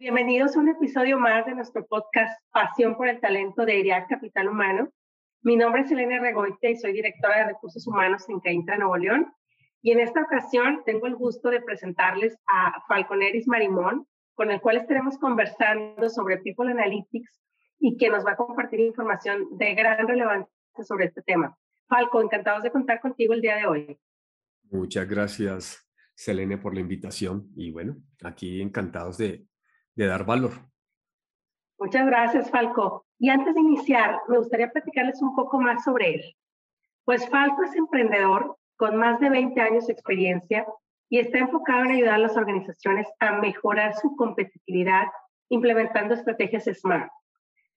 Bienvenidos a un episodio más de nuestro podcast Pasión por el Talento de ERIAC Capital Humano. Mi nombre es Elena Regoite y soy directora de Recursos Humanos en Caintra, Nuevo León. Y en esta ocasión tengo el gusto de presentarles a Falconeris Marimón, con el cual estaremos conversando sobre People Analytics y que nos va a compartir información de gran relevancia sobre este tema. Falco, encantados de contar contigo el día de hoy. Muchas gracias, Selene, por la invitación y bueno, aquí encantados de de dar valor. Muchas gracias, Falco. Y antes de iniciar, me gustaría platicarles un poco más sobre él. Pues Falco es emprendedor con más de 20 años de experiencia y está enfocado en ayudar a las organizaciones a mejorar su competitividad implementando estrategias SMART.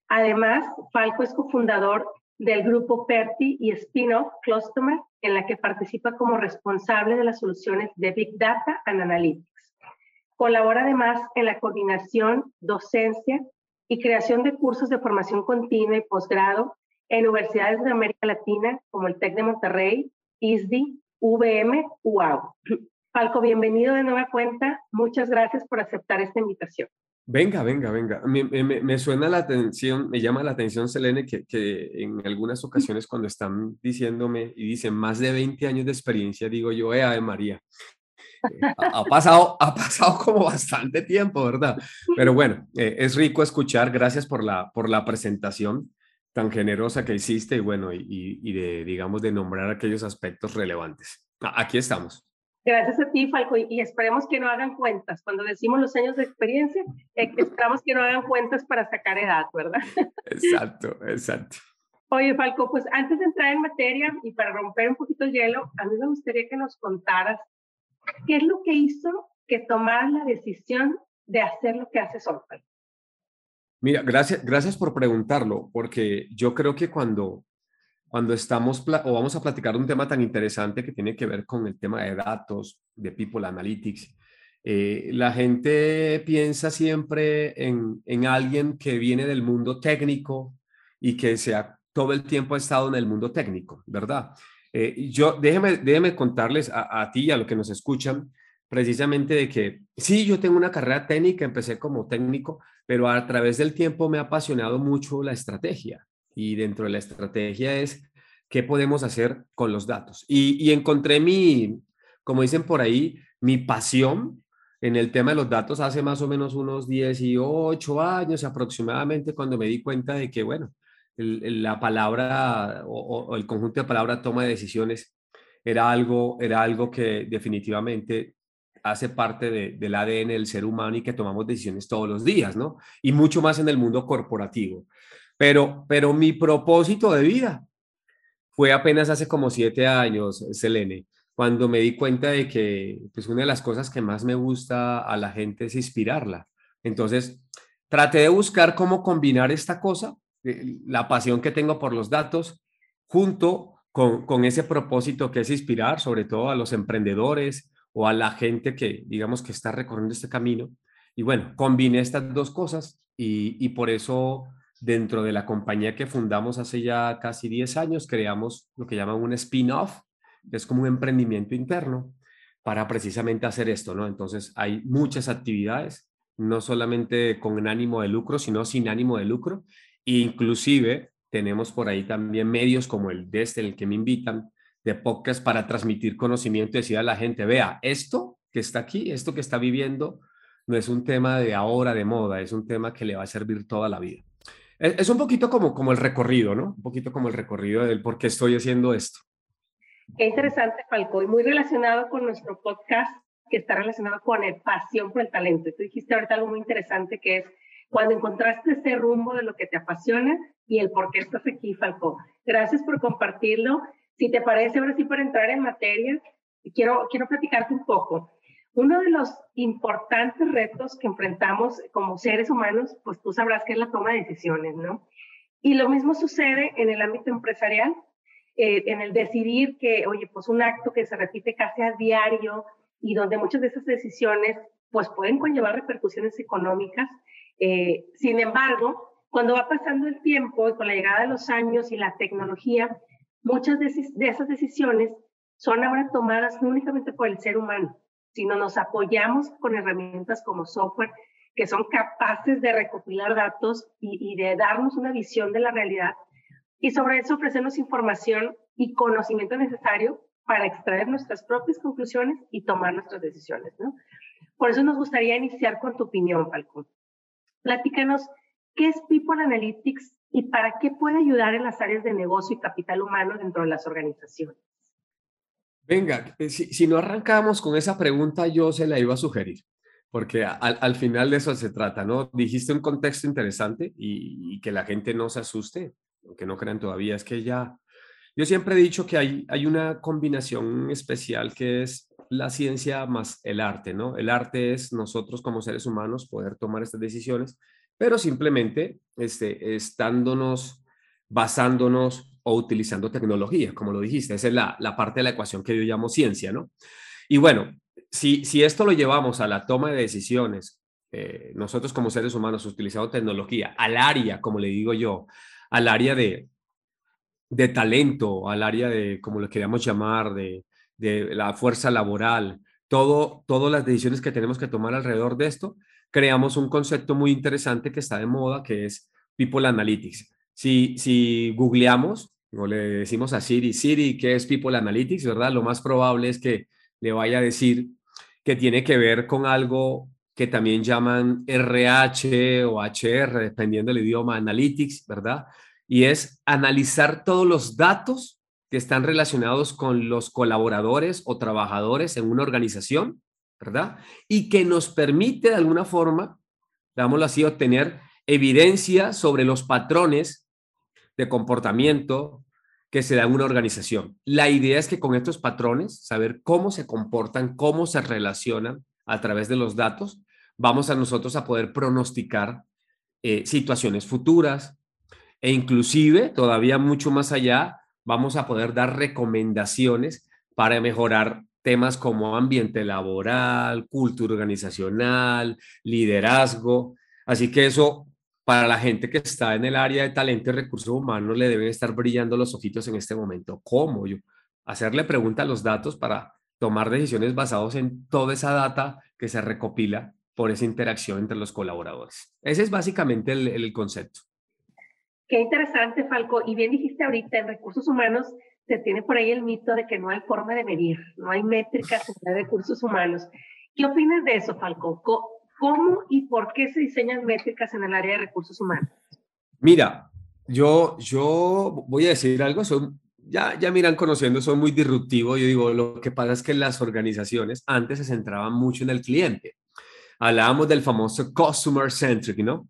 Además, Falco es cofundador del grupo PERTI y spin-off Customer, en la que participa como responsable de las soluciones de Big Data and Analytics. Colabora además en la coordinación, docencia y creación de cursos de formación continua y posgrado en universidades de América Latina como el TEC de Monterrey, ISDI, VM, UAU. Falco, bienvenido de nueva cuenta. Muchas gracias por aceptar esta invitación. Venga, venga, venga. Me, suena la atención, me llama la atención, Selene, que, que, en algunas ocasiones cuando están diciéndome y dicen más de 20 años de experiencia, digo yo, eh, Ave María, ha, pasado, ha pasado como bastante tiempo, ¿verdad? Pero bueno, eh, es rico escuchar. Gracias por la, por la presentación tan generosa que hiciste y bueno, y, y de, digamos, de nombrar aquellos aspectos relevantes. Aquí estamos. Gracias a ti, Falco, y esperemos que no hagan cuentas. Cuando decimos los años de experiencia, eh, esperamos que no hagan cuentas para sacar edad, ¿verdad? Exacto, exacto. Oye, Falco, pues antes de entrar en materia y para romper un poquito el hielo, a mí me gustaría que nos contaras ¿Qué es lo que hizo que tomaras la decisión de hacer lo que hace Solfay? Mira, gracias, gracias por preguntarlo, porque yo creo que cuando, cuando estamos o vamos a platicar un tema tan interesante que tiene que ver con el tema de datos, de People Analytics, eh, la gente piensa siempre en, en, alguien que viene del mundo técnico y que sea, todo el tiempo ha estado en el mundo técnico, ¿verdad? Eh, yo, déjeme, déjeme contarles a, ti y a los que nos escuchan, precisamente de que sí, yo tengo una carrera técnica, empecé como técnico, pero a través del tiempo me ha apasionado mucho la estrategia. Y dentro de la estrategia es qué podemos hacer con los datos. Y, y encontré mi, como dicen por ahí, mi pasión en el tema de los datos hace más o menos unos 18 años aproximadamente, cuando me di cuenta de que, bueno, la palabra o, el conjunto de palabras toma de decisiones era algo, era algo que definitivamente hace parte del ADN del ser humano y que tomamos decisiones todos los días, ¿no? Y mucho más en el mundo corporativo. Pero, pero mi propósito de vida fue apenas hace como siete años, Selene, cuando me di cuenta de que pues una de las cosas que más me gusta a la gente es inspirarla. Entonces, traté de buscar cómo combinar esta cosa la pasión que tengo por los datos, junto con, ese propósito que es inspirar sobre todo a los emprendedores o a la gente que, digamos, que está recorriendo este camino. Y bueno, combiné estas dos cosas y, por eso dentro de la compañía que fundamos hace ya casi 10 años, creamos lo que llaman un spin-off, es como un emprendimiento interno para precisamente hacer esto, ¿no? Entonces hay muchas actividades, no solamente con ánimo de lucro, sino sin ánimo de lucro, Inclusive tenemos por ahí también medios como el de este, el que me invitan, de podcast para transmitir conocimiento y decir a la gente, vea, esto que está aquí, esto que está viviendo, no es un tema de ahora, de moda, es un tema que le va a servir toda la vida. Es, un poquito como, como el recorrido, ¿no? Un poquito como el recorrido del por qué estoy haciendo esto. Qué interesante, Falco, y muy relacionado con nuestro podcast que está relacionado con el pasión por el talento. Tú dijiste ahorita algo muy interesante que es cuando encontraste ese rumbo de lo que te apasiona y el por qué estás aquí, Falco. Gracias por compartirlo. Si te parece, ahora sí, para entrar en materia, quiero, quiero platicarte un poco. Uno de los importantes retos que enfrentamos como seres humanos, pues tú sabrás que es la toma de decisiones, ¿no? Y lo mismo sucede en el ámbito empresarial, eh, en el decidir que, oye, pues un acto que se repite casi a diario y donde muchas de esas decisiones pues pueden conllevar repercusiones económicas. Eh, sin embargo, cuando va pasando el tiempo y con la llegada de los años y la tecnología, muchas de, esas decisiones son ahora tomadas no únicamente por el ser humano, sino nos apoyamos con herramientas como software que son capaces de recopilar datos y, de darnos una visión de la realidad y sobre eso ofrecernos información y conocimiento necesario para extraer nuestras propias conclusiones y tomar nuestras decisiones. Por eso nos gustaría iniciar con tu opinión, Falcón. Platícanos, ¿qué es People Analytics y para qué puede ayudar en las áreas de negocio y capital humano dentro de las organizaciones? Venga, eh, si, no arrancamos con esa pregunta, yo se la iba a sugerir, porque al, final de eso se trata, ¿no? Dijiste un contexto interesante y, que la gente no se asuste, aunque no crean todavía, es que ya, yo siempre he dicho que hay, hay una combinación especial que es la ciencia más el arte, ¿no? El arte es nosotros como seres humanos poder tomar estas decisiones, pero simplemente este, estándonos, basándonos o utilizando tecnología, como lo dijiste. Esa es la, la parte de la ecuación que yo llamo ciencia, ¿no? Y bueno, si, si esto lo llevamos a la toma de decisiones, eh, nosotros como seres humanos utilizando tecnología, al área, como le digo yo, al área de, de talento, al área de, como lo queríamos llamar, de, de la fuerza laboral, todo, todas las decisiones que tenemos que tomar alrededor de esto, creamos un concepto muy interesante que está de moda, que es People Analytics. Si, si googleamos o le decimos a Siri, Siri, ¿qué es People Analytics? ¿Verdad? Lo más probable es que le vaya a decir que tiene que ver con algo que también llaman RH o HR, dependiendo del idioma, Analytics, ¿verdad? Y es analizar todos los datos que están relacionados con los colaboradores o trabajadores en una organización, ¿verdad? Y que nos permite de alguna forma, digámoslo así, obtener evidencia sobre los patrones de comportamiento que se da en una organización. La idea es que con estos patrones, saber cómo se comportan, cómo se relacionan a través de los datos, vamos a nosotros a poder pronosticar eh, situaciones futuras e inclusive, todavía mucho más allá, vamos a poder dar recomendaciones para mejorar temas como ambiente laboral, cultura organizacional, liderazgo. Así que eso para la gente que está en el área de talento y recursos humanos le deben estar brillando los ojitos en este momento. ¿Cómo? Yo hacerle preguntas a los datos para tomar decisiones basadas en toda esa data que se recopila por esa interacción entre los colaboradores. Ese es básicamente el, concepto. Qué interesante, Falco. Y bien dijiste ahorita, en recursos humanos se tiene por ahí el mito de que no hay forma de medir, no hay métricas en recursos humanos. ¿Qué opinas de eso, Falco? ¿Cómo y por qué se diseñan métricas en el área de recursos humanos? Mira, yo, yo voy a decir algo, son, ya, ya miran conociendo, soy muy disruptivo. Yo digo, lo que pasa es que las organizaciones antes se centraban mucho en el cliente. Hablábamos del famoso customer centric, ¿no?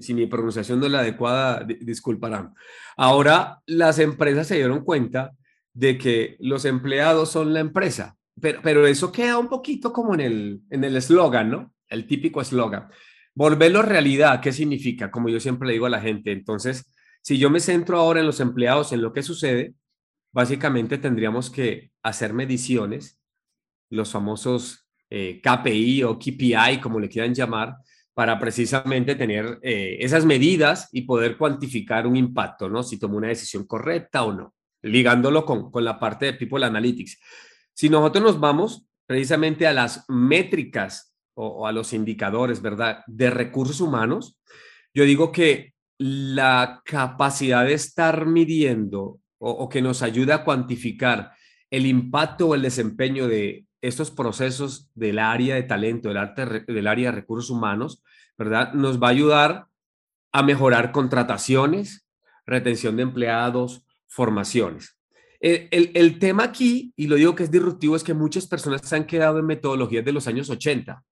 Si mi pronunciación no es la adecuada, disculparán. Ahora las empresas se dieron cuenta de que los empleados son la empresa, pero, pero eso queda un poquito como en el en el eslogan, ¿no? el típico eslogan. Volverlo realidad, ¿qué significa? Como yo siempre le digo a la gente, entonces, si yo me centro ahora en los empleados, en lo que sucede, básicamente tendríamos que hacer mediciones, los famosos eh, KPI o KPI, como le quieran llamar, para precisamente tener eh, esas medidas y poder cuantificar un impacto, ¿no? Si tomo una decisión correcta o no, ligándolo con, con la parte de People Analytics. Si nosotros nos vamos precisamente a las métricas o, a los indicadores, ¿verdad? De recursos humanos, yo digo que la capacidad de estar midiendo o, que nos ayuda a cuantificar el impacto o el desempeño de estos procesos del área de talento, del, área de recursos humanos, ¿verdad? Nos va a ayudar a mejorar contrataciones, retención de empleados, formaciones. El, el, tema aquí, y lo digo que es disruptivo, es que muchas personas se han quedado en metodologías de los años 80.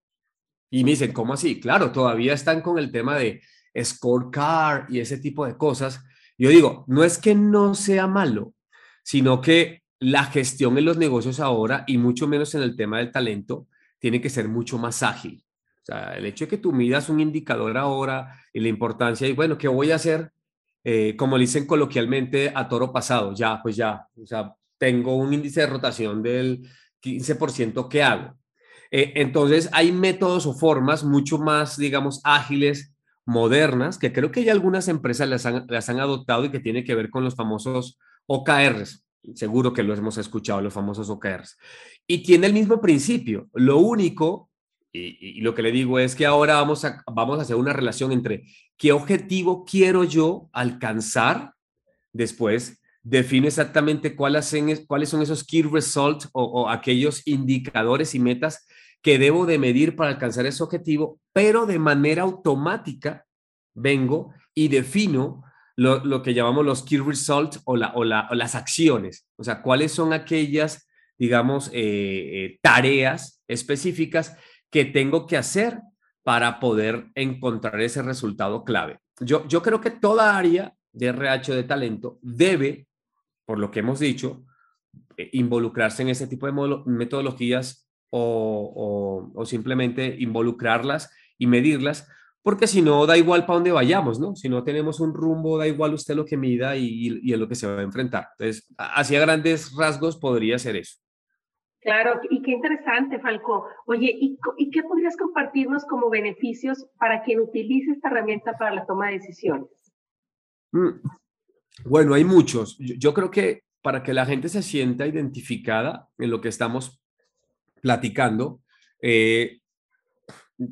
Y me dicen, ¿cómo así? Claro, todavía están con el tema de scorecard y ese tipo de cosas. Yo digo, no es que no sea malo, sino que la gestión en los negocios ahora y mucho menos en el tema del talento tiene que ser mucho más ágil. O sea, el hecho de que tú midas un indicador ahora y la importancia y bueno, ¿qué voy a hacer? Eh, como dicen coloquialmente, a toro pasado, ya, pues ya, o sea, tengo un índice de rotación del 15%, ¿qué hago? Eh, entonces, hay métodos o formas mucho más, digamos, ágiles, modernas, que creo que ya algunas empresas las han, las han adoptado y que tiene que ver con los famosos OKRs. Seguro que los hemos escuchado, los famosos OKRs. Y tiene el mismo principio. Lo único, y, lo que le digo es que ahora vamos a, vamos a hacer una relación entre qué objetivo quiero yo alcanzar, después defino exactamente cuáles son esos key results o, o aquellos indicadores y metas que debo de medir para alcanzar ese objetivo, pero de manera automática vengo y defino lo, que llamamos los key results o, la, o, las acciones, o sea, cuáles son aquellas, digamos, eh, eh, tareas específicas que tengo que hacer para poder encontrar ese resultado clave. Yo, creo que toda área de RH de talento debe, por lo que hemos dicho, eh, involucrarse en ese tipo de metodologías o, simplemente involucrarlas y medirlas, porque si no, da igual para dónde vayamos, ¿no? Si no tenemos un rumbo, da igual usted lo que mida y, y, es lo que se va a enfrentar. Entonces, hacia grandes rasgos podría ser eso. Claro, y qué interesante, Falco. Oye, ¿y, ¿y, qué podrías compartirnos como beneficios para quien utilice esta herramienta para la toma de decisiones? Mm, bueno, hay muchos. Yo, yo creo que para que la gente se sienta identificada en lo que estamos platicando. Eh,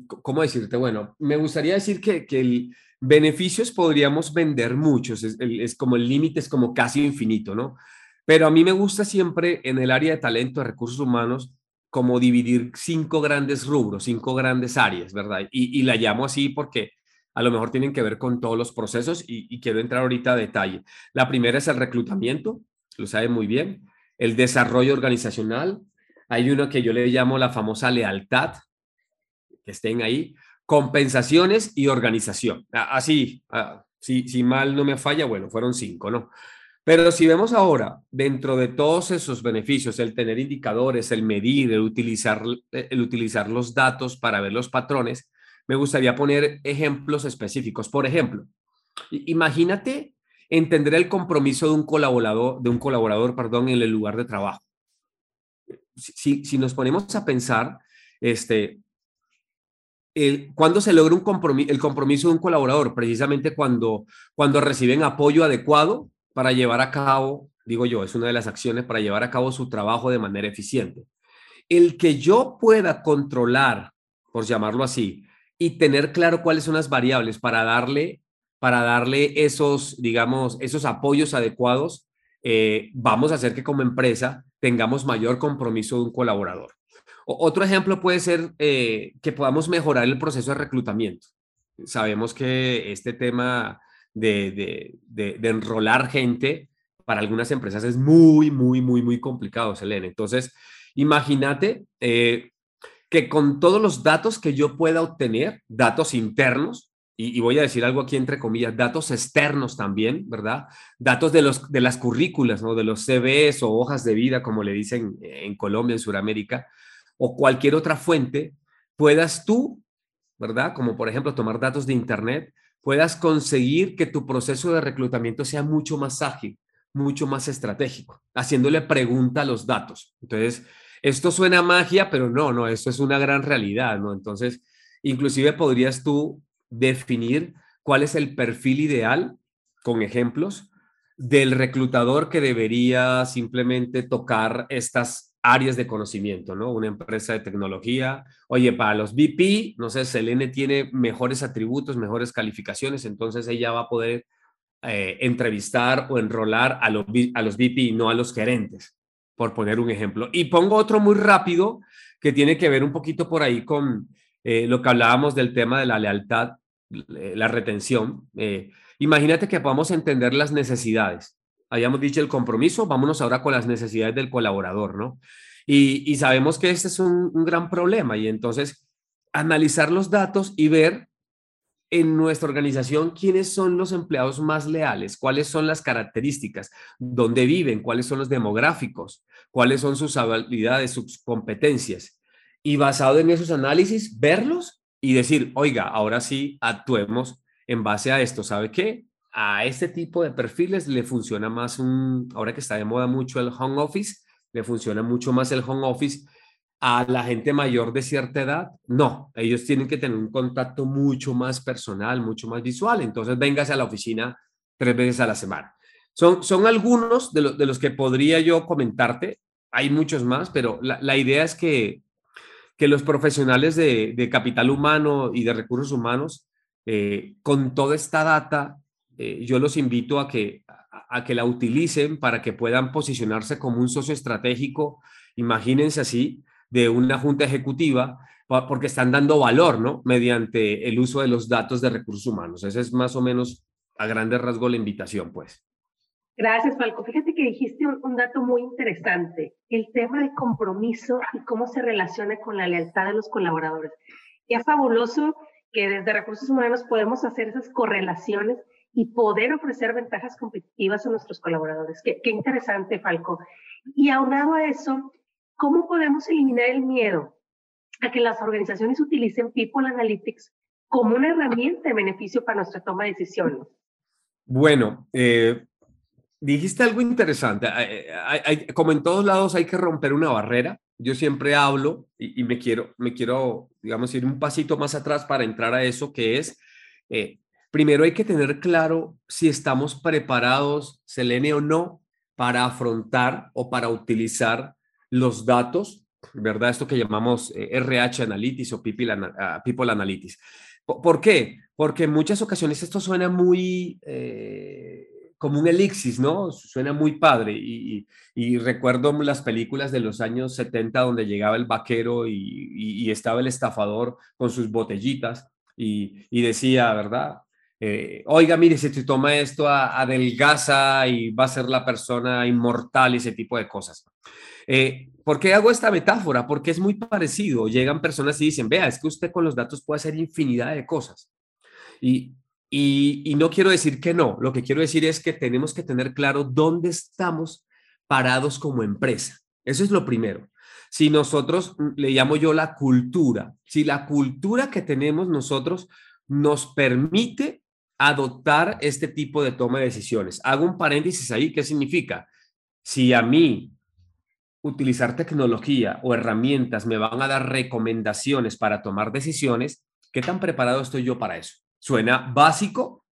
¿Cómo decirte? Bueno, me gustaría decir que, que el beneficios podríamos vender muchos, es, como el límite es como casi infinito, ¿no? Pero a mí me gusta siempre en el área de talento, de recursos humanos, como dividir cinco grandes rubros, cinco grandes áreas, ¿verdad? Y, la llamo así porque a lo mejor tienen que ver con todos los procesos y, y, quiero entrar ahorita a detalle. La primera es el reclutamiento, lo sabe muy bien, el desarrollo organizacional, hay uno que yo le llamo la famosa lealtad, estén ahí, compensaciones y organización. Así, si, si mal no me falla, bueno, fueron cinco, ¿no? Pero si vemos ahora, dentro de todos esos beneficios, el tener indicadores, el medir, el utilizar, el utilizar los datos para ver los patrones, me gustaría poner ejemplos específicos. Por ejemplo, imagínate entender el compromiso de un colaborador, de un colaborador, perdón, en el lugar de trabajo si, nos ponemos a pensar, este, el, ¿cuándo se logra un compromiso, el compromiso de un colaborador? Precisamente cuando, cuando reciben apoyo adecuado para llevar a cabo, digo yo, es una de las acciones para llevar a cabo su trabajo de manera eficiente. El que yo pueda controlar, por llamarlo así, y tener claro cuáles son las variables para darle, para darle esos, digamos, esos apoyos adecuados, eh, vamos a hacer que como empresa tengamos mayor compromiso de un colaborador. Otro ejemplo puede ser eh, que podamos mejorar el proceso de reclutamiento. Sabemos que este tema de, enrolar gente para algunas empresas es muy, muy, muy, muy complicado, Selene. Entonces, imagínate eh, que con todos los datos que yo pueda obtener, datos internos, y, voy a decir algo aquí entre comillas, datos externos también, ¿verdad? Datos de, los, de las currículas, ¿no? De los CVs o hojas de vida, como le dicen en Colombia, en Sudamérica, o cualquier otra fuente, puedas tú, ¿verdad? Como por ejemplo tomar datos de Internet, puedas conseguir que tu proceso de reclutamiento sea mucho más ágil, mucho más estratégico, haciéndole pregunta a los datos. Entonces, esto suena magia, pero no, no, esto es una gran realidad, ¿no? Entonces, inclusive podrías tú definir cuál es el perfil ideal, con ejemplos, del reclutador que debería simplemente tocar estas áreas de conocimiento, ¿no? Una empresa de tecnología, oye, para los VP, no sé, Selene tiene mejores atributos, mejores calificaciones, entonces ella va a poder eh, entrevistar o enrolar a los, a los VP, no a los gerentes, por poner un ejemplo. Y pongo otro muy rápido que tiene que ver un poquito por ahí con eh, lo que hablábamos del tema de la lealtad, eh, la retención. Eh, imagínate que podamos entender las necesidades. Habíamos dicho el compromiso, vámonos ahora con las necesidades del colaborador, ¿no? Y, sabemos que este es un, gran problema y entonces analizar los datos y ver en nuestra organización quiénes son los empleados más leales, cuáles son las características, dónde viven, cuáles son los demográficos, cuáles son sus habilidades, sus competencias y basado en esos análisis, verlos y decir, oiga, ahora sí actuemos en base a esto. ¿Sabe qué? A este tipo de perfiles le funciona más un, ahora que está de moda mucho el home office, le funciona mucho más el home office. A la gente mayor de cierta edad, no, ellos tienen que tener un contacto mucho más personal, mucho más visual. Entonces, véngase a la oficina tres veces a la semana. Son, son algunos de, de los que podría yo comentarte. Hay muchos más, pero la, la idea es que que los profesionales de, capital humano y de recursos humanos, eh, con toda esta data, eh, yo los invito a que, a, que la utilicen para que puedan posicionarse como un socio estratégico, imagínense así, de una junta ejecutiva, porque están dando valor, ¿no? Mediante el uso de los datos de recursos humanos. Esa es más o menos a grandes rasgos la invitación, pues. Gracias, Falco. Fíjate que dijiste un, dato muy interesante, el tema de compromiso y cómo se relaciona con la lealtad de los colaboradores. Ya fabuloso que desde recursos humanos podemos hacer esas correlaciones y poder ofrecer ventajas competitivas a nuestros colaboradores. Qué, qué interesante, Falco. Y aunado a eso, ¿cómo podemos eliminar el miedo a que las organizaciones utilicen People Analytics como una herramienta de beneficio para nuestra toma de decisiones? Bueno, eh, Dijiste algo interesante. como en todos lados hay que romper una barrera. Yo siempre hablo y, me, quiero, me quiero, digamos, ir un pasito más atrás para entrar a eso, que es, eh, primero hay que tener claro si estamos preparados, Selene o no, para afrontar o para utilizar los datos, ¿verdad? Esto que llamamos RH eh, Analytics o People, ah, Analytics. ¿Por, qué? Porque en muchas ocasiones esto suena muy... Eh, como un elixir, ¿no? Suena muy padre. Y, recuerdo las películas de los años 70 donde llegaba el vaquero y, estaba el estafador con sus botellitas y, decía, ¿verdad? Eh, oiga, mire, si te toma esto, adelgaza y va a ser la persona inmortal y ese tipo de cosas. Eh, ¿Por qué hago esta metáfora? Porque es muy parecido. Llegan personas y dicen, vea, es que usted con los datos puede hacer infinidad de cosas. Y, y, no quiero decir que no, lo que quiero decir es que tenemos que tener claro dónde estamos parados como empresa. Eso es lo primero. Si nosotros, mm, le llamo yo la cultura, si la cultura que tenemos nosotros nos permite adoptar este tipo de toma de decisiones. Hago un paréntesis ahí, ¿qué significa? Si a mí utilizar tecnología o herramientas me van a dar recomendaciones para tomar decisiones, ¿qué tan preparado estoy yo para eso? Suena básico,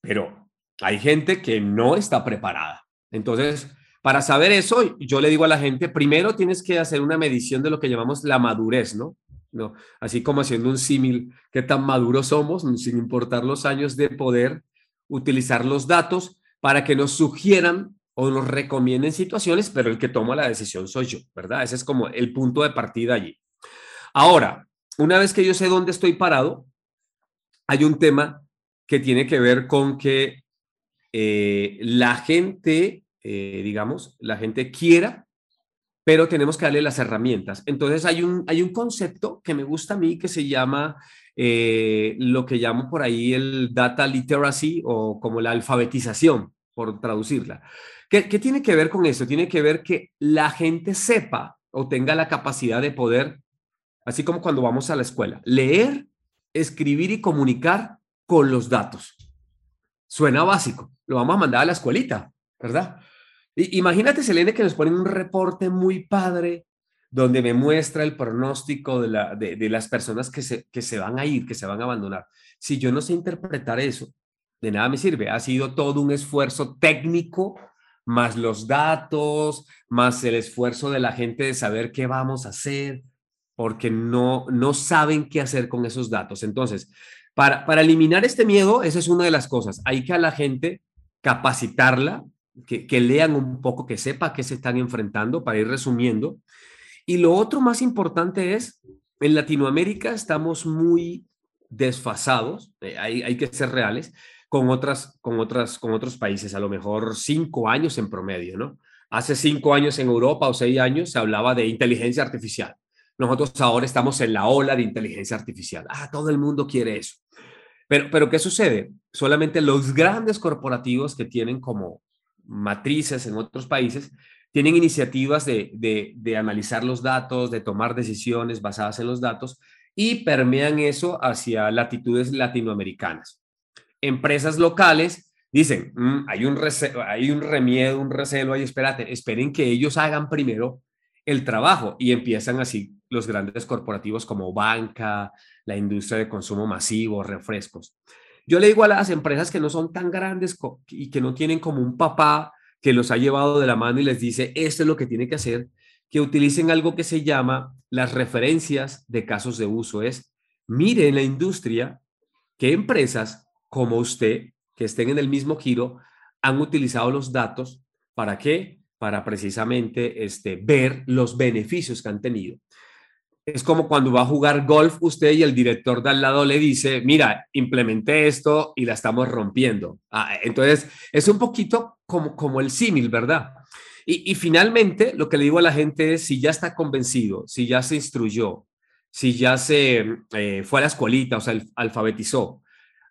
pero hay gente que no está preparada. Entonces, para saber eso, yo le digo a la gente, primero tienes que hacer una medición de lo que llamamos la madurez, ¿no? ¿No? Así como haciendo un símil, qué tan maduros somos, sin importar los años de poder utilizar los datos para que nos sugieran o nos recomienden situaciones, pero el que toma la decisión soy yo, ¿verdad? Ese es como el punto de partida allí. Ahora, una vez que yo sé dónde estoy parado, hay un tema que tiene que ver con que eh, la gente, eh, digamos, la gente quiera, pero tenemos que darle las herramientas. Entonces hay un, hay un concepto que me gusta a mí que se llama eh, lo que llamo por ahí el data literacy o como la alfabetización, por traducirla. ¿Qué, ¿Qué tiene que ver con eso? Tiene que ver que la gente sepa o tenga la capacidad de poder, así como cuando vamos a la escuela, leer escribir y comunicar con los datos. Suena básico, lo vamos a mandar a la escuelita, ¿verdad? Imagínate, Selene, que nos ponen un reporte muy padre donde me muestra el pronóstico de, la, de, las personas que se, que se van a ir, que se van a abandonar. Si yo no sé interpretar eso, de nada me sirve. Ha sido todo un esfuerzo técnico, más los datos, más el esfuerzo de la gente de saber qué vamos a hacer, porque no, no saben qué hacer con esos datos. Entonces, para, para eliminar este miedo, esa es una de las cosas. Hay que a la gente capacitarla, que, lean un poco, que sepa qué se están enfrentando, para ir resumiendo. Y lo otro más importante es, en Latinoamérica estamos muy desfasados, eh, hay, hay, que ser reales, con, otras, con, otras, con otros países, a lo mejor cinco años en promedio, ¿no? Hace cinco años en Europa o seis años se hablaba de inteligencia artificial. Nosotros ahora estamos en la ola de inteligencia artificial. Ah, todo el mundo quiere eso. Pero, pero ¿qué sucede? Solamente los grandes corporativos que tienen como matrices en otros países tienen iniciativas de, de, analizar los datos, de tomar decisiones basadas en los datos y permean eso hacia latitudes latinoamericanas. Empresas locales dicen, mm, hay, un hay un remiedo, un recelo ahí, espérate, esperen que ellos hagan primero el trabajo y empiezan así los grandes corporativos como banca, la industria de consumo masivo, refrescos. Yo le digo a las empresas que no son tan grandes y que no tienen como un papá que los ha llevado de la mano y les dice, esto es lo que tiene que hacer, que utilicen algo que se llama las referencias de casos de uso. Es, mire en la industria qué empresas como usted, que estén en el mismo giro, han utilizado los datos para qué? Para precisamente este, ver los beneficios que han tenido. Es como cuando va a jugar golf usted y el director de al lado le dice, mira, implementé esto y la estamos rompiendo. Ah, entonces, es un poquito como, como el símil, ¿verdad? Y, finalmente, lo que le digo a la gente es, si ya está convencido, si ya se instruyó, si ya se eh, fue a la escuelita, o sea, alfabetizó,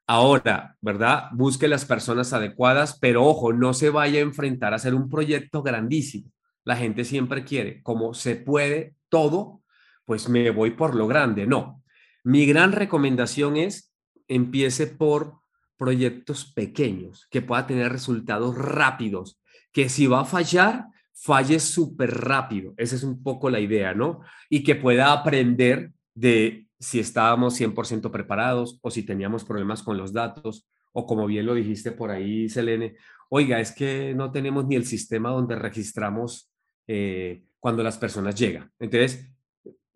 ahora, ¿verdad? Busque las personas adecuadas, pero ojo, no se vaya a enfrentar a hacer un proyecto grandísimo. La gente siempre quiere, como se puede todo, pues me voy por lo grande. No, mi gran recomendación es empiece por proyectos pequeños, que pueda tener resultados rápidos, que si va a fallar, falle súper rápido. Esa es un poco la idea, ¿no? Y que pueda aprender de si estábamos 100% preparados o si teníamos problemas con los datos o como bien lo dijiste por ahí, Selene, oiga, es que no tenemos ni el sistema donde registramos eh, cuando las personas llegan. Entonces,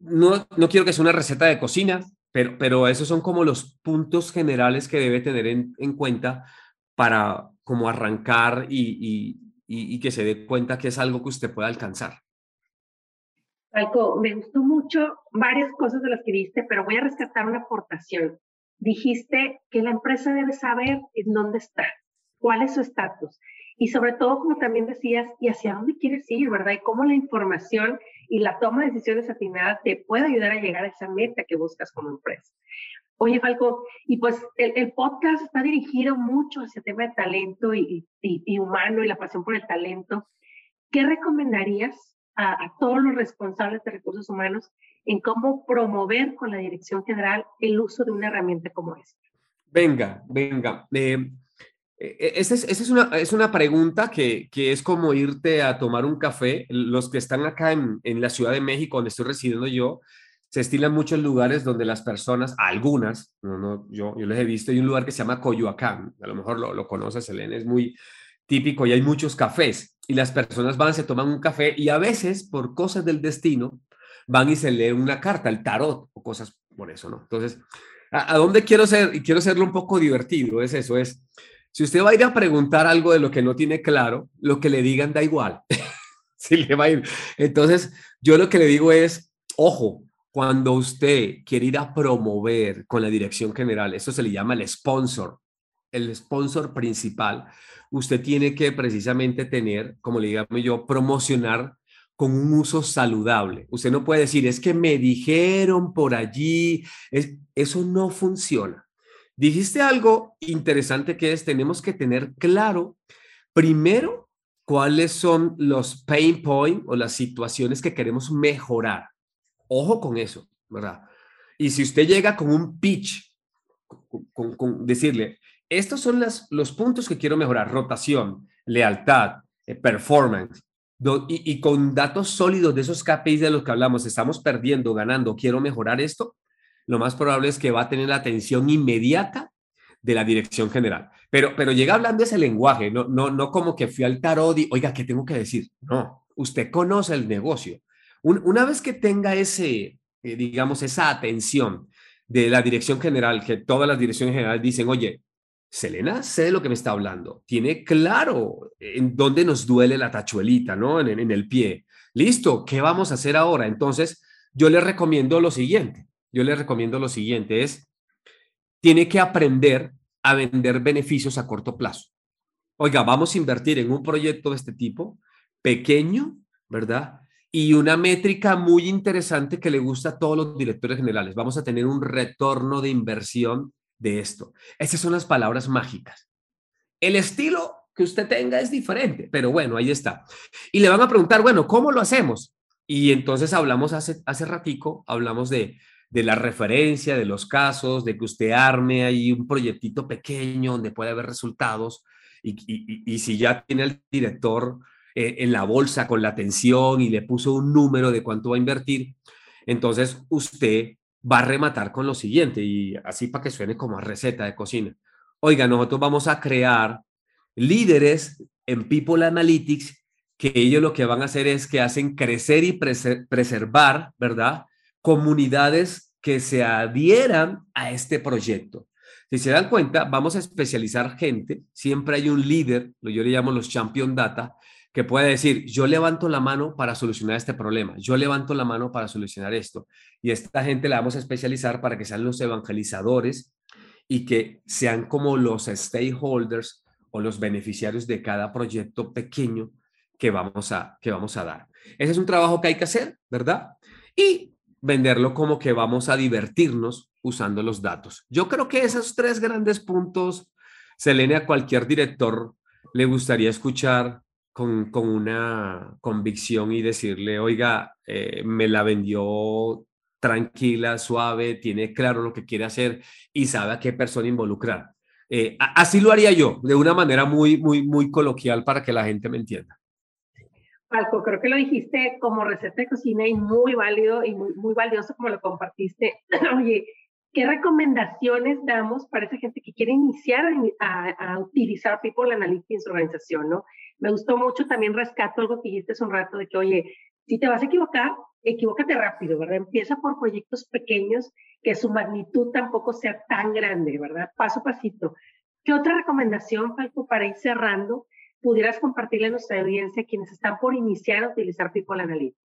no, no quiero que sea una receta de cocina, pero, pero esos son como los puntos generales que debe tener en, en cuenta para como arrancar y, y, y, que se dé cuenta que es algo que usted puede alcanzar. Falco, me gustó mucho varias cosas de las que viste, pero voy a rescatar una aportación. Dijiste que la empresa debe saber en dónde está, cuál es su estatus y sobre todo, como también decías, y hacia dónde quieres ir, ¿verdad? Y cómo la información y la toma de decisiones atinadas te puede ayudar a llegar a esa meta que buscas como empresa. Oye, Falco, y pues el, podcast está dirigido mucho hacia el tema de talento y, humano y la pasión por el talento. ¿Qué recomendarías a, todos los responsables de recursos humanos en cómo promover con la dirección general el uso de una herramienta como esta? Venga, venga. Eh, esa es, una, es una pregunta que, es como irte a tomar un café. Los que están acá en, la Ciudad de México, donde estoy residiendo yo, se estilan muchos lugares donde las personas, algunas, no, no, yo, yo les he visto, hay un lugar que se llama Coyoacán, a lo mejor lo, lo conoces, Elena, es muy típico y hay muchos cafés y las personas van, se toman un café y a veces, por cosas del destino, van y se leen una carta, el tarot o cosas por eso, ¿no? Entonces, ¿a, a dónde quiero ser? Y quiero hacerlo un poco divertido, es eso, es si usted va a ir a preguntar algo de lo que no tiene claro, lo que le digan da igual. si le va a ir. Entonces, yo lo que le digo es, ojo, cuando usted quiere ir a promover con la dirección general, eso se le llama el sponsor, el sponsor principal, usted tiene que precisamente tener, como le llamo yo, promocionar con un uso saludable. Usted no puede decir, es que me dijeron por allí, es, eso no funciona. Dijiste algo interesante que es, tenemos que tener claro, primero, cuáles son los pain points o las situaciones que queremos mejorar. Ojo con eso, ¿verdad? Y si usted llega con un pitch, con, decirle, estos son los puntos que quiero mejorar, rotación, lealtad, eh, performance, y, y, con datos sólidos de esos KPIs de los que hablamos, estamos perdiendo, ganando, quiero mejorar esto, lo más probable es que va a tener la atención inmediata de la dirección general. Pero, pero llega hablando ese lenguaje, no, no, no como que fui al tarot y, oiga, ¿qué tengo que decir? No, usted conoce el negocio. una vez que tenga ese, eh, digamos, esa atención de la dirección general, que todas las direcciones generales dicen, oye, Selena sé de lo que me está hablando, tiene claro en dónde nos duele la tachuelita, ¿no? En, en el pie. Listo, ¿qué vamos a hacer ahora? Entonces, yo le recomiendo lo siguiente yo le recomiendo lo siguiente, es, tiene que aprender a vender beneficios a corto plazo. Oiga, vamos a invertir en un proyecto de este tipo, pequeño, ¿verdad? Y una métrica muy interesante que le gusta a todos los directores generales. Vamos a tener un retorno de inversión de esto. Esas son las palabras mágicas. El estilo que usted tenga es diferente, pero bueno, ahí está. Y le van a preguntar, bueno, ¿cómo lo hacemos? Y entonces hablamos hace, hace ratico, hablamos de, de la referencia, de los casos, de que usted arme ahí un proyectito pequeño donde puede haber resultados y, y, y si ya tiene el director eh, en la bolsa con la atención y le puso un número de cuánto va a invertir, entonces usted va a rematar con lo siguiente y así para que suene como receta de cocina. Oiga, nosotros vamos a crear líderes en People Analytics que ellos lo que van a hacer es que hacen crecer y preservar, ¿verdad? Comunidades que se adhieran a este proyecto. Si se dan cuenta, vamos a especializar gente. Siempre hay un líder, yo le llamo los champion data, que puede decir, yo levanto la mano para solucionar este problema, yo levanto la mano para solucionar esto. Y esta gente la vamos a especializar para que sean los evangelizadores y que sean como los stakeholders o los beneficiarios de cada proyecto pequeño que vamos a, que vamos a dar. Ese es un trabajo que hay que hacer, ¿verdad? Y venderlo como que vamos a divertirnos usando los datos. Yo creo que esos tres grandes puntos, Selene, a cualquier director le gustaría escuchar con, con una convicción y decirle, oiga, eh, me la vendió tranquila, suave, tiene claro lo que quiere hacer y sabe a qué persona involucrar. Eh, así lo haría yo, de una manera muy, muy, muy coloquial para que la gente me entienda. Falco, creo que lo dijiste como receta de cocina y muy válido y muy, muy valioso como lo compartiste. Oye, ¿qué recomendaciones damos para esa gente que quiere iniciar a, a, utilizar People Analytics en su organización, no? Me gustó mucho, también rescato algo que dijiste hace un rato de que, oye, si te vas a equivocar, equivócate rápido, ¿verdad? Empieza por proyectos pequeños que su magnitud tampoco sea tan grande, ¿verdad? Paso a pasito. ¿Qué otra recomendación, Falco, para ir cerrando, pudieras compartirle a nuestra audiencia quienes están por iniciar a utilizar People Analytics?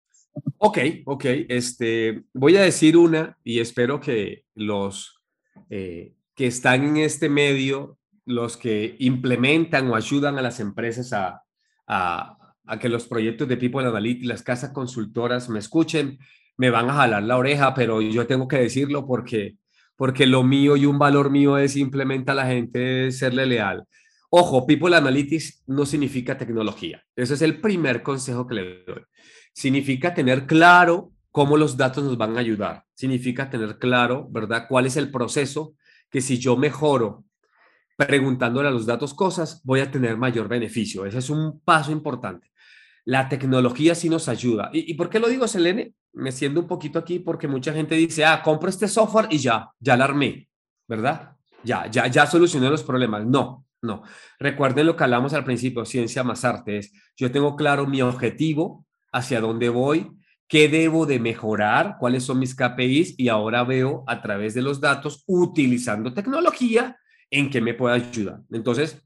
Ok, ok. Este, voy a decir una y espero que los eh, que están en este medio, los que implementan o ayudan a las empresas a, a, que los proyectos de People Analytics, las casas consultoras me escuchen, me van a jalar la oreja, pero yo tengo que decirlo porque, porque lo mío y un valor mío es simplemente a la gente serle leal. Ojo, People Analytics no significa tecnología. Ese es el primer consejo que le doy. Significa tener claro cómo los datos nos van a ayudar. Significa tener claro, ¿verdad? ¿Cuál es el proceso? Que si yo mejoro preguntándole a los datos cosas, voy a tener mayor beneficio. Ese es un paso importante. La tecnología sí nos ayuda. ¿Y, por qué lo digo, Selene? Me siento un poquito aquí porque mucha gente dice, ah, compro este software y ya, ya la armé, ¿verdad? Ya, ya, ya solucioné los problemas. No, no. Recuerden lo que hablamos al principio, ciencia más arte. Es, yo tengo claro mi objetivo, hacia dónde voy, qué debo de mejorar, cuáles son mis KPIs y ahora veo a través de los datos, utilizando tecnología, en qué me puede ayudar. Entonces,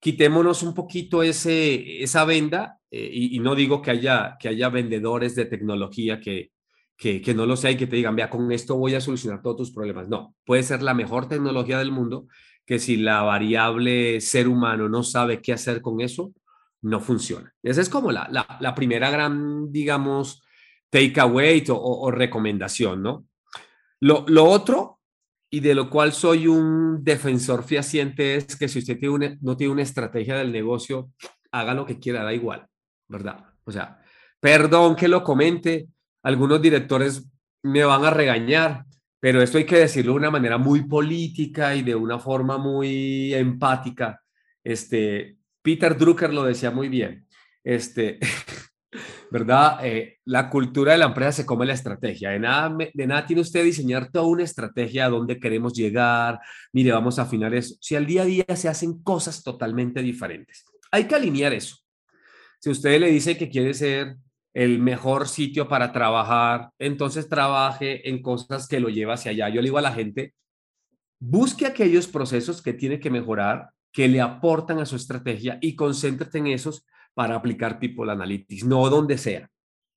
quitémonos un poquito esa venda eh, y, no digo que haya, que haya vendedores de tecnología que, que, que no lo sea y que te digan, vea, con esto voy a solucionar todos tus problemas. No, puede ser la mejor tecnología del mundo que si la variable ser humano no sabe qué hacer con eso, no funciona. Esa es como la, la, la primera gran, digamos, takeaway o, o, recomendación, ¿no? Lo, lo otro y de lo cual soy un defensor fehaciente es que si usted tiene no tiene una estrategia del negocio, haga lo que quiera, da igual, ¿verdad? O sea, perdón que lo comente, algunos directores me van a regañar, pero esto hay que decirlo de una manera muy política y de una forma muy empática. Este, Peter Drucker lo decía muy bien. Este, ¿verdad? Eh, la cultura de la empresa se come la estrategia. De nada, de tiene usted diseñar toda una estrategia a dónde queremos llegar. Mire, vamos a afinar eso. Si al día a día se hacen cosas totalmente diferentes, hay que alinear eso. Si usted le dice que quiere ser el mejor sitio para trabajar, entonces trabaje en cosas que lo lleva hacia allá. Yo le digo a la gente, busque aquellos procesos que tiene que mejorar, que le aportan a su estrategia y concéntrate en esos para aplicar People Analytics, no donde sea,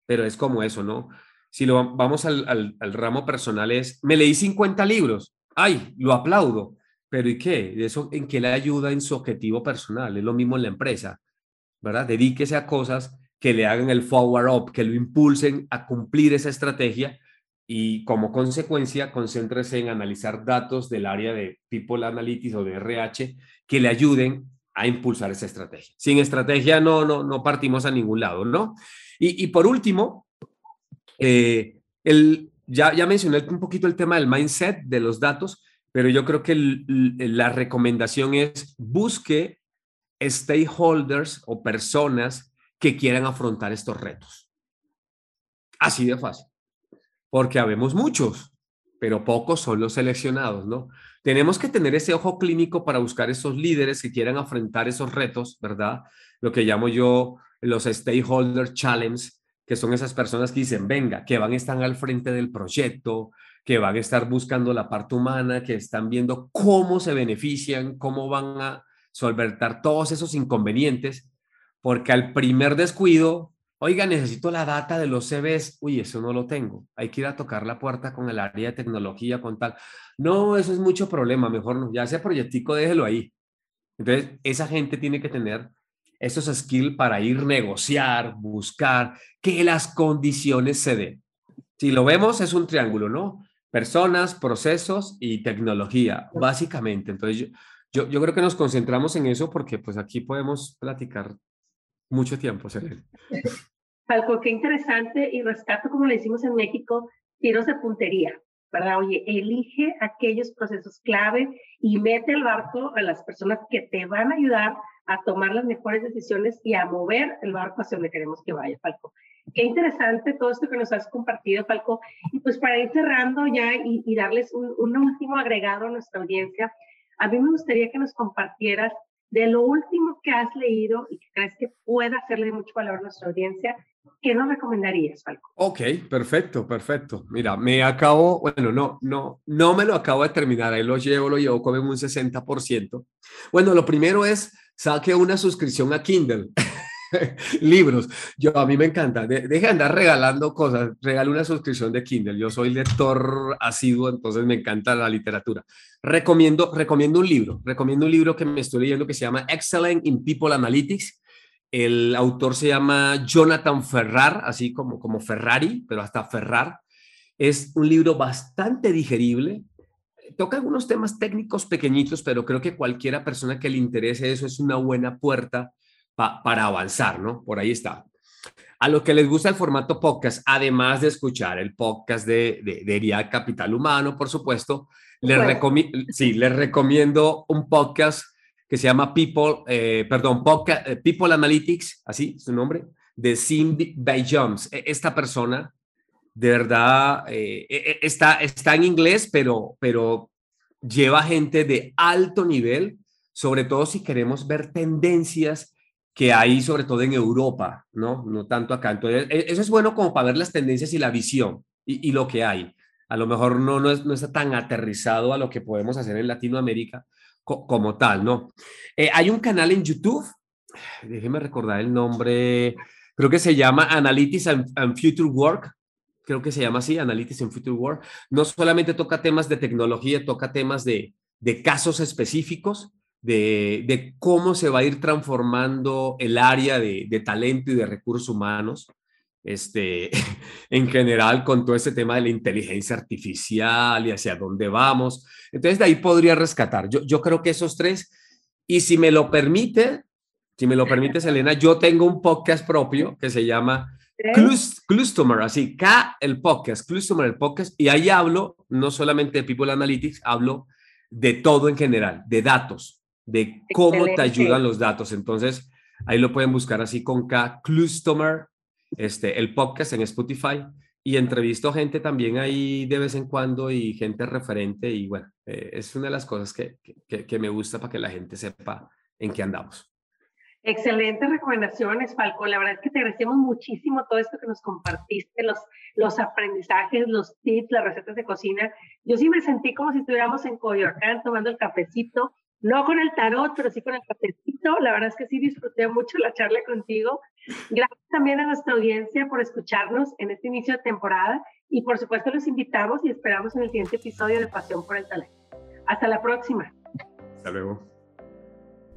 pero es como eso, ¿no? Si lo vamos al, al, ramo personal es, me leí 50 libros, ay, lo aplaudo, pero ¿y qué? ¿Eso en qué le ayuda en su objetivo personal? Es lo mismo en la empresa, ¿verdad? Dedíquese a cosas que le hagan el forward up, que lo impulsen a cumplir esa estrategia y como consecuencia concéntrese en analizar datos del área de People Analytics o de RH que le ayuden a impulsar esa estrategia. Sin estrategia no, no, no partimos a ningún lado, ¿no? Y, y por último, eh, el, ya, ya mencioné un poquito el tema del mindset de los datos, pero yo creo que la recomendación es busque stakeholders o personas que quieran afrontar estos retos. Así de fácil. Porque habemos muchos, pero pocos son los seleccionados, ¿no? Tenemos que tener ese ojo clínico para buscar esos líderes que quieran afrontar esos retos, ¿verdad? Lo que llamo yo los stakeholder challenge, que son esas personas que dicen, venga, que van a estar al frente del proyecto, que van a estar buscando la parte humana, que están viendo cómo se benefician, cómo van a solventar todos esos inconvenientes, porque al primer descuido, oiga, necesito la data de los CVs, uy, eso no lo tengo, hay que ir a tocar la puerta con el área de tecnología, con tal. No, eso es mucho problema, mejor no, ya ese proyectico déjelo ahí. Entonces, esa gente tiene que tener esos skills para ir negociar, buscar que las condiciones se den. Si lo vemos, es un triángulo, ¿no? Personas, procesos y tecnología, básicamente. Entonces, yo, yo, creo que nos concentramos en eso porque pues aquí podemos platicar mucho tiempo, Selene. Falco, qué interesante y rescato, como le decimos en México, tiros de puntería, ¿verdad? Oye, elige aquellos procesos clave y mete el barco a las personas que te van a ayudar a tomar las mejores decisiones y a mover el barco hacia donde queremos que vaya, Falco. Qué interesante todo esto que nos has compartido, Falco. Y pues para ir cerrando ya y, darles un, último agregado a nuestra audiencia, a mí me gustaría que nos compartieras de lo último que has leído y crees que pueda hacerle mucho valor a nuestra audiencia, ¿qué nos recomendarías, Falco? Ok, perfecto, perfecto. Mira, me acabo, bueno, no, no, no me lo acabo de terminar, ahí lo llevo, lo llevo como un 60%. Bueno, lo primero es saque una suscripción a Kindle. libros. Yo a mí me encanta. De, de andar regalando cosas. Regale una suscripción de Kindle. Yo soy lector asiduo, entonces me encanta la literatura. Recomiendo, recomiendo un libro. Recomiendo un libro que me estoy leyendo que se llama Excellent in People Analytics. El autor se llama Jonathan Ferrar, así como, como Ferrari, pero hasta Ferrar. Es un libro bastante digerible, toca algunos temas técnicos pequeñitos, pero creo que cualquiera persona que le interese eso es una buena puerta para avanzar, ¿no? Por ahí está. A los que les gusta el formato podcast, además de escuchar el podcast de, de, Capital Humano, por supuesto, les, sí, les recomiendo un podcast que se llama People, eh, perdón, eh, People Analytics, así su nombre, de Cindy Bay Jones. E, esta persona, de verdad, eh, e, e, está, está en inglés, pero, pero lleva gente de alto nivel, sobre todo si queremos ver tendencias que hay sobre todo en Europa, ¿no? No tanto acá. Entonces, eso es bueno como para ver las tendencias y la visión y, lo que hay. A lo mejor no, no, es, no, está tan aterrizado a lo que podemos hacer en Latinoamérica como tal, ¿no? Eh, hay un canal en YouTube, déjeme recordar el nombre, creo que se llama Analytics and, Future Work, creo que se llama así, Analytics and Future Work. No solamente toca temas de tecnología, toca temas de, de casos específicos, de, cómo se va a ir transformando el área de, talento y de recursos humanos, este, en general con todo este tema de la inteligencia artificial y hacia dónde vamos. Entonces, de ahí podría rescatar. Yo, yo creo que esos tres, y si me lo permite, si me lo permite, Selena, yo tengo un podcast propio que se llama Customer, así, K el podcast, Customer el podcast, y ahí hablo no solamente de People Analytics, hablo de todo en general, de datos, de cómo te ayudan los datos. Entonces, ahí lo pueden buscar así con K, Customer, este, el podcast en Spotify. Y entrevisto gente también ahí de vez en cuando y gente referente. Y bueno, eh, es una de las cosas que, que, me gusta para que la gente sepa en qué andamos. Excelentes recomendaciones, Falco. La verdad es que te agradecemos muchísimo todo esto que nos compartiste, los, los aprendizajes, los tips, las recetas de cocina. Yo sí me sentí como si estuviéramos en Coyoacán tomando el cafecito no con el tarot, pero sí con el cafecito. La verdad es que sí disfruté mucho la charla contigo. Gracias también a nuestra audiencia por escucharnos en este inicio de temporada y por supuesto los invitamos y esperamos en el siguiente episodio de Pasión por el Talento. Hasta la próxima. Hasta luego.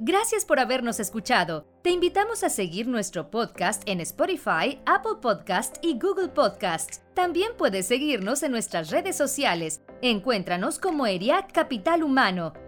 Gracias por habernos escuchado. Te invitamos a seguir nuestro podcast en Spotify, Apple Podcast y Google Podcast. También puedes seguirnos en nuestras redes sociales. Encuéntranos como ERIAC Capital Humano